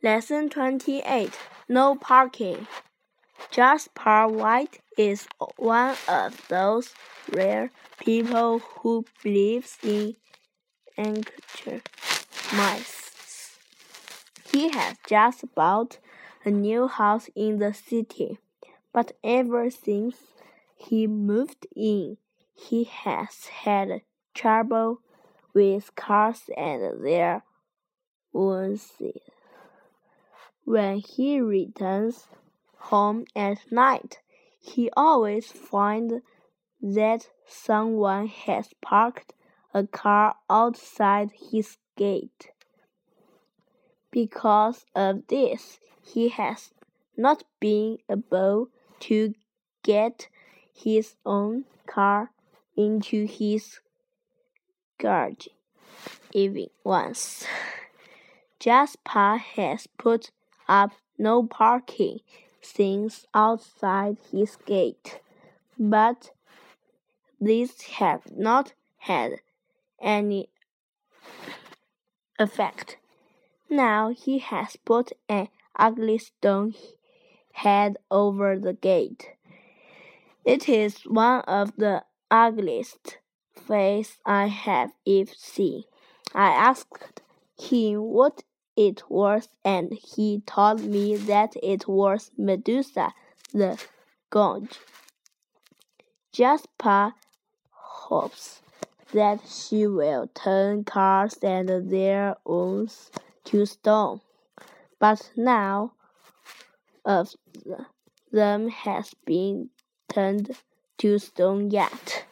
Lesson 28 No Parking. Jasper White is one of those rare people who believes in anchor mice. He has just bought a new house in the city, but ever since he moved in, he has had trouble with cars and their windshields. When he returns home at night, he always finds that someone has parked a car outside his gate. Because of this, he has not been able to get his own car into his garage even once. Jasper has put up no parking signs outside his gate, but these have not had any effect. Now he has put an ugly stone head over the gate. It is one of the ugliest faces I have ever seen. I asked him what it was, and he told me that it was Medusa the Gorgon. Jasper hopes that she will turn cars and their owners to stone, but none of them has been turned to stone yet.